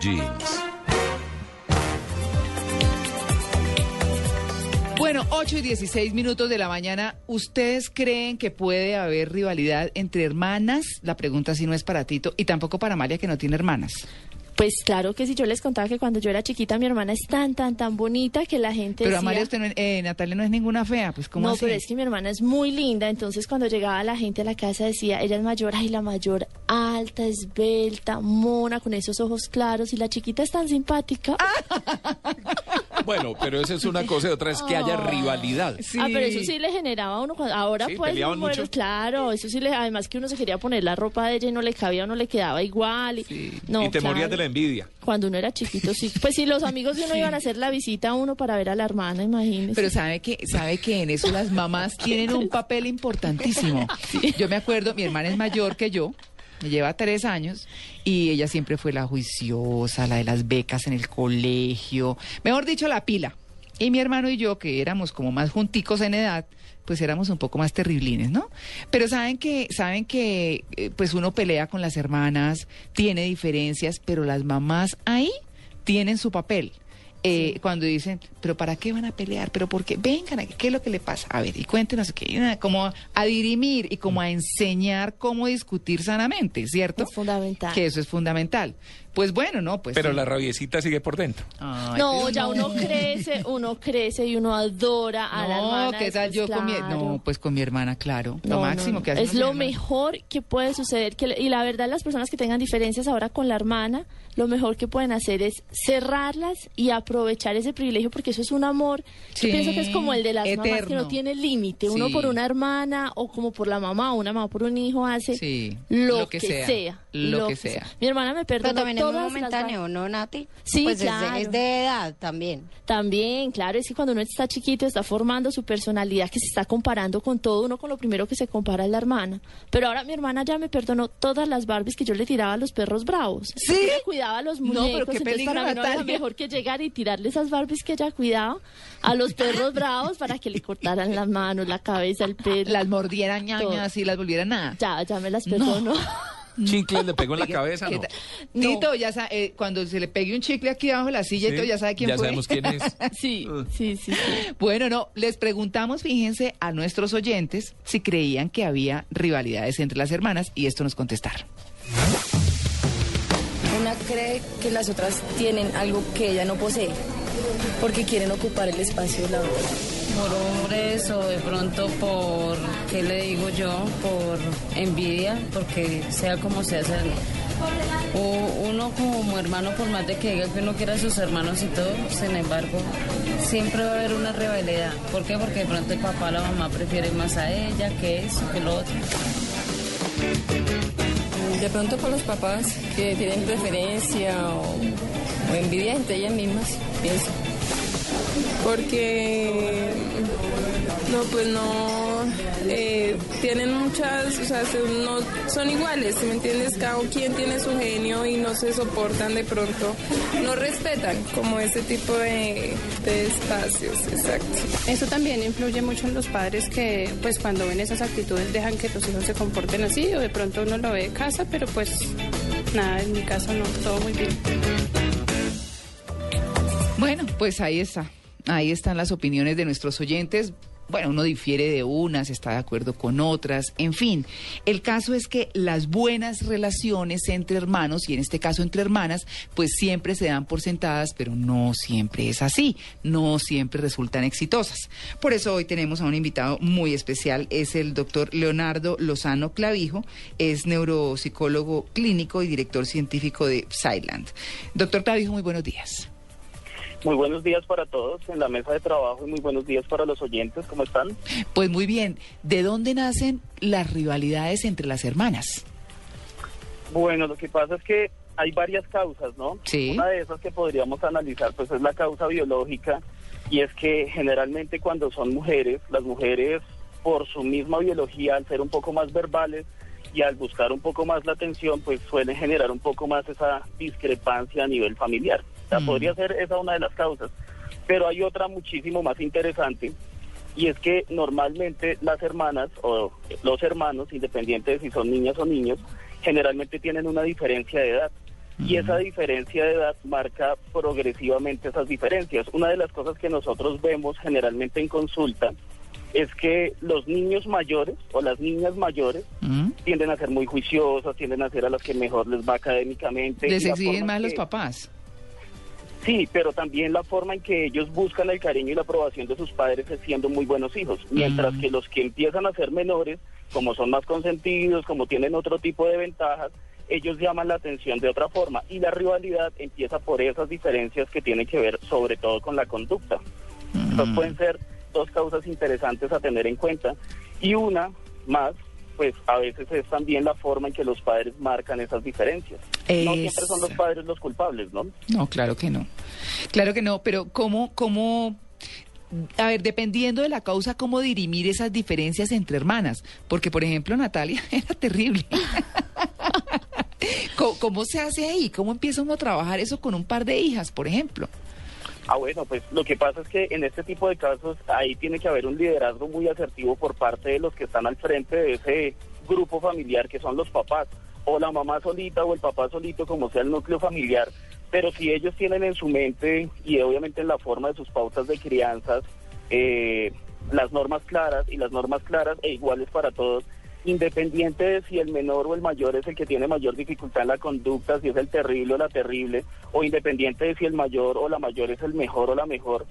Jeans. Bueno, 8 y 16 minutos de la mañana. ¿Ustedes creen que puede haber rivalidad entre hermanas? La pregunta sí no es para Tito y tampoco para María que no tiene hermanas. Pues claro que si yo les contaba que cuando yo era chiquita mi hermana es tan, tan, tan bonita que la gente Pero decía... Amalia, usted no, eh, Natalia no es ninguna fea, pues ¿cómo No, así? pero es que mi hermana es muy linda, entonces cuando llegaba la gente a la casa decía, ella es mayor, ay, la mayor alta, esbelta, mona, con esos ojos claros, y la chiquita es tan simpática. Bueno, pero eso es una cosa y otra es que haya rivalidad. Sí. Ah, pero eso sí le generaba a uno cuando, ahora Sí, pues, peleaban bueno, mucho. claro, eso sí le, además que uno se quería poner la ropa de ella y no le cabía, no le quedaba igual. Y, no, y te claro. morías de la envidia. Cuando uno era chiquito, sí. Pues sí, los amigos de uno iban a hacer la visita a uno para ver a la hermana, imagínese. Pero sabe que, sabe que en eso las mamás tienen un papel importantísimo. Yo me acuerdo, mi hermana es mayor que yo, lleva tres años, y ella siempre fue la juiciosa, la de las becas en el colegio, mejor dicho, la pila. Y mi hermano y yo, que éramos como más junticos en edad, pues éramos un poco más terriblines, ¿no? Pero saben que, saben que, eh, pues uno pelea con las hermanas, tiene diferencias, pero las mamás ahí tienen su papel. Eh, Cuando dicen, pero ¿para qué van a pelear? ¿Pero por qué? Vengan, aquí, ¿qué es lo que le pasa? A ver, y cuéntenos, ¿qué? como a dirimir y como a enseñar cómo discutir sanamente, ¿cierto? Es fundamental. Que eso es fundamental. Pues bueno, no, pues Pero sí. la rabiecita sigue por dentro. Ay, No, ya no. uno crece, uno crece y uno adora a la No, hermana. ¿qué tal yo con mi... No, pues con mi hermana, claro. No, lo no, máximo no. que hace Es lo mejor que puede suceder. Que, y la verdad, las personas que tengan diferencias ahora con la hermana, lo mejor que pueden hacer es cerrarlas y aprovechar ese privilegio, porque eso es un amor. Sí, Yo pienso que es como el de las mamás que eterno. no tiene límite. Uno Sí. por una hermana o como por la mamá o una mamá por un hijo hace Sí, lo, lo que sea, lo que sea. Mi hermana me perdonó Pero también es muy todas las momentáneo, ¿no, Nati? Sí, pues es de- claro. es, de, edad también. También, claro, es que cuando uno está chiquito está formando su personalidad, que se está comparando con todo, uno con lo primero que se compara es la hermana. Pero ahora mi hermana ya me perdonó todas las Barbies que yo le tiraba a los perros bravos. ¿Sí? Ella cuidaba a los No, pero muñecos, qué entonces peligro, para mí no era mejor que llegar y tirarle esas Barbies que ella cuidaba a los perros bravos para que le cortaran las manos, la cabeza, el pelo. Las mordieran ñañas y las volvieran nada. Ya, ya me las perdonó. Chicles le pegó en la cabeza, ¿Qué ¿no? Tito, ya sa- eh, cuando se le pegue un chicle aquí abajo de la silla, y Sí, todo, ya sabe quién ya fue. sabemos quién es. Sí, sí, sí, sí. Bueno, no, les preguntamos, fíjense, a nuestros oyentes si creían que había rivalidades entre las hermanas y esto nos contestaron. Una cree que las otras tienen algo que ella no posee, porque quieren ocupar el espacio de la otra. por hombres o de pronto por, ¿qué le digo yo? Por envidia, porque sea como sea, sea o uno como hermano, por más de que diga que uno quiera a sus hermanos y todo, sin embargo, siempre va a haber una rivalidad. ¿Por qué? Porque de pronto el papá o la mamá prefieren más a ella que eso, que lo otro. De pronto por los papás que tienen preferencia o, o envidia entre ellas mismas, pienso. porque no pues no eh, tienen muchas o sea no son iguales ¿sí me entiendes cada quien tiene su genio y no se soportan de pronto no respetan como ese tipo de, de espacios exacto Eso también influye mucho en los padres que, pues, cuando ven esas actitudes dejan que los hijos se comporten así o de pronto uno lo ve de casa, pero pues nada, en mi caso no, todo muy bien. Bueno, pues ahí está. Ahí están las opiniones de nuestros oyentes. Bueno, uno difiere de unas, está de acuerdo con otras, en fin. El caso es que las buenas relaciones entre hermanos, y en este caso entre hermanas, pues siempre se dan por sentadas, pero no siempre es así, no siempre resultan exitosas. Por eso hoy tenemos a un invitado muy especial, es el doctor Leonardo Lozano Clavijo, es neuropsicólogo clínico y director científico de Psyland. Doctor Clavijo, muy buenos días. Muy buenos días para todos en la mesa de trabajo y muy buenos días para los oyentes. ¿Cómo están? Pues muy bien, ¿de dónde nacen las rivalidades entre las hermanas? Bueno, lo que pasa es que hay varias causas, ¿no? Sí. Una de esas que podríamos analizar, pues es la causa biológica, y es que generalmente cuando son mujeres, las mujeres por su misma biología, al ser un poco más verbales y al buscar un poco más la atención, pues suelen generar un poco más esa discrepancia a nivel familiar. Sea, Mm. podría ser esa una de las causas. Pero hay otra muchísimo más interesante, y es que normalmente las hermanas o los hermanos, independiente de si son niñas o niños, generalmente tienen una diferencia de edad. Y esa diferencia de edad marca progresivamente esas diferencias. Una de las cosas que nosotros vemos generalmente en consulta es que los niños mayores o las niñas mayores ¿Mm? tienden a ser muy juiciosas, tienden a ser a las que mejor les va académicamente. Les exigen más en los que- papás. Sí, pero también la forma en que ellos buscan el cariño y la aprobación de sus padres es siendo muy buenos hijos, mientras que los que empiezan a ser menores, como son más consentidos, como tienen otro tipo de ventajas, ellos llaman la atención de otra forma. Y la rivalidad empieza por esas diferencias que tienen que ver sobre todo con la conducta. Entonces pueden ser dos causas interesantes a tener en cuenta. Y una más, pues a veces es también la forma en que los padres marcan esas diferencias. No siempre son los padres los culpables, ¿no? No, claro que no. Claro que no, pero ¿cómo, cómo, a ver, dependiendo de la causa, cómo dirimir esas diferencias entre hermanas? Porque, por ejemplo, Natalia era terrible. ¿Cómo, cómo se hace ahí? ¿Cómo empieza uno a trabajar eso con un par de hijas, por ejemplo? Ah, bueno, pues lo que pasa es que en este tipo de casos ahí tiene que haber un liderazgo muy asertivo por parte de los que están al frente de ese grupo familiar que son los papás, o la mamá solita o el papá solito, como sea el núcleo familiar. Pero si ellos tienen en su mente y obviamente en la forma de sus pautas de crianzas eh, las normas claras y las normas claras e iguales para todos, independiente de si el menor o el mayor es el que tiene mayor dificultad en la conducta, si es el terrible o la terrible, o independiente de si el mayor o la mayor es el mejor o la mejor,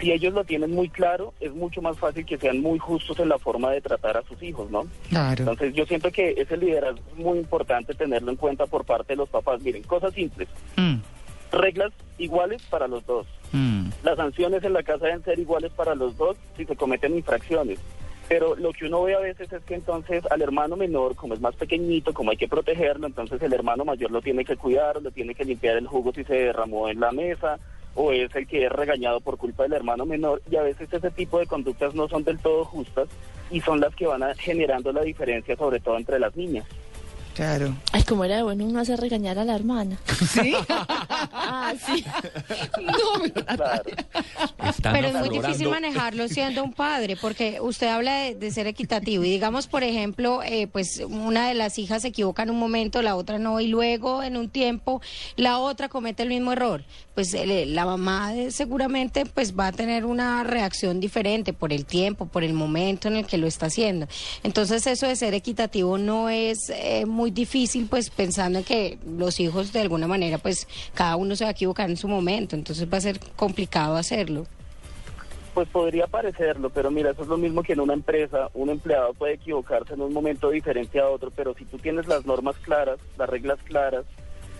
si ellos lo tienen muy claro, es mucho más fácil que sean muy justos en la forma de tratar a sus hijos, ¿no? Claro. Entonces yo siento que ese liderazgo es muy importante tenerlo en cuenta por parte de los papás. Miren, cosas simples, Mm, reglas iguales para los dos. mm. Las sanciones en la casa deben ser iguales para los dos si se cometen infracciones. Pero lo que uno ve a veces es que entonces al hermano menor, como es más pequeñito, como hay que protegerlo, entonces el hermano mayor lo tiene que cuidar, lo tiene que limpiar el jugo si se derramó en la mesa, o es el que es regañado por culpa del hermano menor. Y a veces ese tipo de conductas no son del todo justas y son las que van generando la diferencia, sobre todo entre las niñas. Claro. Ay, como era de bueno uno hace regañar a la hermana. ¿Sí? ah, sí. No, pero Claro. Pero es muy difícil manejarlo siendo un padre, porque usted habla de, de ser equitativo y digamos, por ejemplo, eh, pues una de las hijas se equivoca en un momento, la otra no, y luego en un tiempo la otra comete el mismo error. Pues el- la mamá eh, seguramente pues va a tener una reacción diferente por el tiempo, por el momento en el que lo está haciendo. Entonces eso de ser equitativo no es eh, muy difícil, pues pensando en que los hijos de alguna manera, pues cada uno se va a equivocar en su momento, entonces va a ser complicado hacerlo. Pues podría parecerlo, pero mira, eso es lo mismo que en una empresa. Un empleado puede equivocarse en un momento diferente a otro, pero si tú tienes las normas claras, las reglas claras,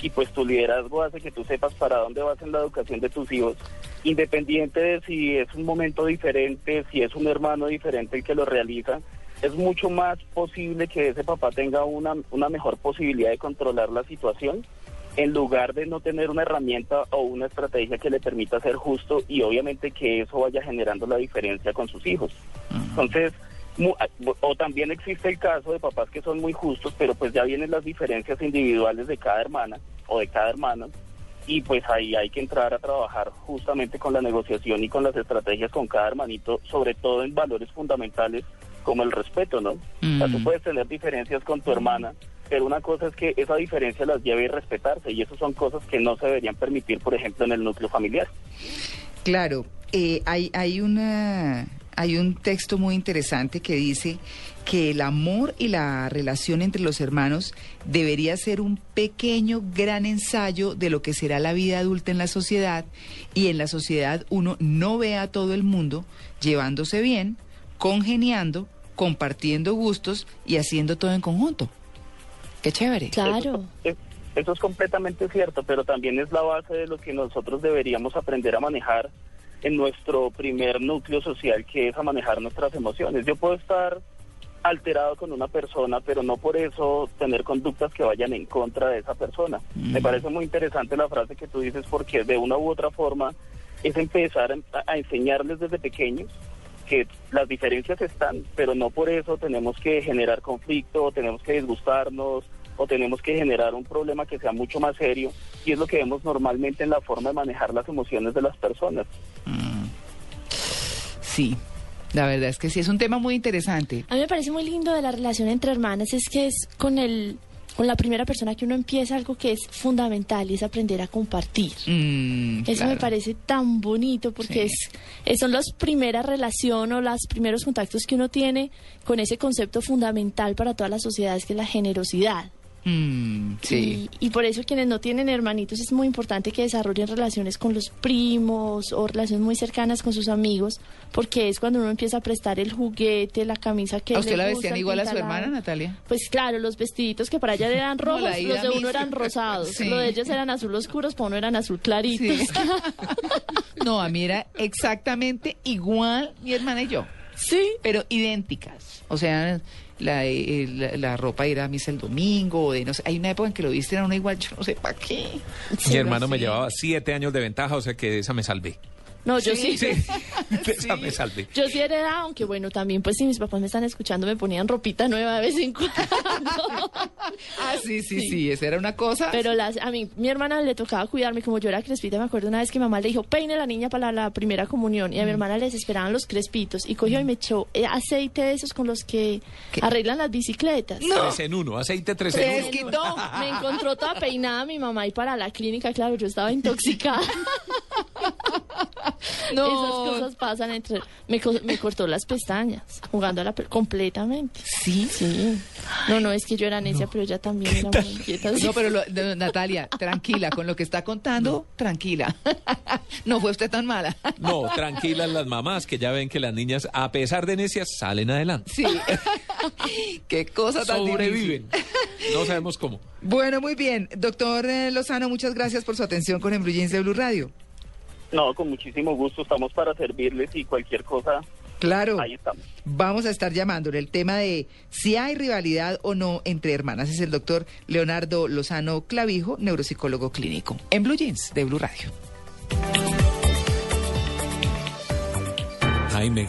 y pues tu liderazgo hace que tú sepas para dónde vas en la educación de tus hijos, independiente de si es un momento diferente, si es un hermano diferente el que lo realiza, es mucho más posible que ese papá tenga una, una mejor posibilidad de controlar la situación en lugar de no tener una herramienta o una estrategia que le permita ser justo y obviamente que eso vaya generando la diferencia con sus hijos. Entonces, mu- o también existe el caso de papás que son muy justos, pero pues ya vienen las diferencias individuales de cada hermana o de cada hermano y pues ahí hay que entrar a trabajar justamente con la negociación y con las estrategias con cada hermanito, sobre todo en valores fundamentales como el respeto, ¿no? O sea, tú Mm. puedes tener diferencias con tu hermana, pero una cosa es que esa diferencia las lleve a respetarse y eso son cosas que no se deberían permitir, por ejemplo, en el núcleo familiar. Claro, eh, hay, hay, una, hay un texto muy interesante que dice que el amor y la relación entre los hermanos debería ser un pequeño, gran ensayo de lo que será la vida adulta en la sociedad y en la sociedad uno no ve a todo el mundo llevándose bien, congeniando, compartiendo gustos y haciendo todo en conjunto. Qué chévere. Claro. Es- Eso es completamente cierto, pero también es la base de lo que nosotros deberíamos aprender a manejar en nuestro primer núcleo social, que es a manejar nuestras emociones. Yo puedo estar alterado con una persona, pero no por eso tener conductas que vayan en contra de esa persona. Me Mm. parece muy interesante la frase que tú dices porque de una u otra forma es empezar a, a enseñarles desde pequeños que las diferencias están, pero no por eso tenemos que generar conflicto, o tenemos que disgustarnos o tenemos que generar un problema que sea mucho más serio y es lo que vemos normalmente en la forma de manejar las emociones de las personas. Sí, la verdad es que sí, es un tema muy interesante. A mí me parece muy lindo de la relación entre hermanas es que es con el con la primera persona que uno empieza algo que es fundamental y es aprender a compartir. Mm, Eso me parece tan bonito porque es, es- son las primeras relaciones o los primeros contactos que uno tiene con ese concepto fundamental para todas las sociedades que es la generosidad. Mm, sí. Y, y por eso quienes no tienen hermanitos es muy importante que desarrollen relaciones con los primos o relaciones muy cercanas con sus amigos, porque es cuando uno empieza a prestar el juguete, la camisa que ¿A usted le la vestían igual a su hermana, Natalia? Pues claro, los vestiditos que para allá eran rojos, los de uno eran rosados, Sí. los de ellos eran azul oscuros, para uno eran azul claritos. No, a mí era exactamente igual mi hermana y yo. Sí. Pero idénticas. O sea, la, eh, la, la ropa ir a misa el domingo, o de no sé. Hay una época en que lo viste era una igual, yo no sé para qué. Mi hermano me llevaba siete años de ventaja, o sea que de esa me salvé. No, yo sí. Sí, salvé. Yo sí heredaba, aunque bueno, también pues si mis papás me están escuchando me ponían ropita nueva de vez en cuando. Ah, sí, sí, sí, esa era una cosa. Pero las, a mí, mi hermana le tocaba cuidarme, como yo era crespita, me acuerdo una vez que mamá le dijo, peine la niña para la, primera comunión, y a mi hermana les esperaban los crespitos, y cogió y me echó eh, aceite de esos con los que arreglan las bicicletas. Tres en uno, aceite tres en uno. Me encontró toda peinada mi mamá y para la clínica, claro, yo estaba intoxicada. No. Esas cosas pasan entre... Me, co- me cortó las pestañas, jugando a la... pe- completamente. ¿Sí? Sí. No, no, es que yo era necia, pero ella también era muy inquieta. No, pero lo- no, Natalia, tranquila, con lo que está contando, tranquila. No fue usted tan mala. No, tranquilas las mamás que ya ven que las niñas, a pesar de necias, salen adelante. Sí. Qué cosa tan Sobreviven. No sabemos cómo. Bueno, muy bien. Doctor eh, Lozano, muchas gracias por su atención con Jeans de Blue Radio. No, con muchísimo gusto, estamos para servirles y cualquier cosa, Claro. ahí estamos. Vamos a estar llamándole el tema de si hay rivalidad o no entre hermanas. Es el doctor Leonardo Lozano Clavijo, neuropsicólogo clínico. En Blue Jeans de Blue Radio. Jaime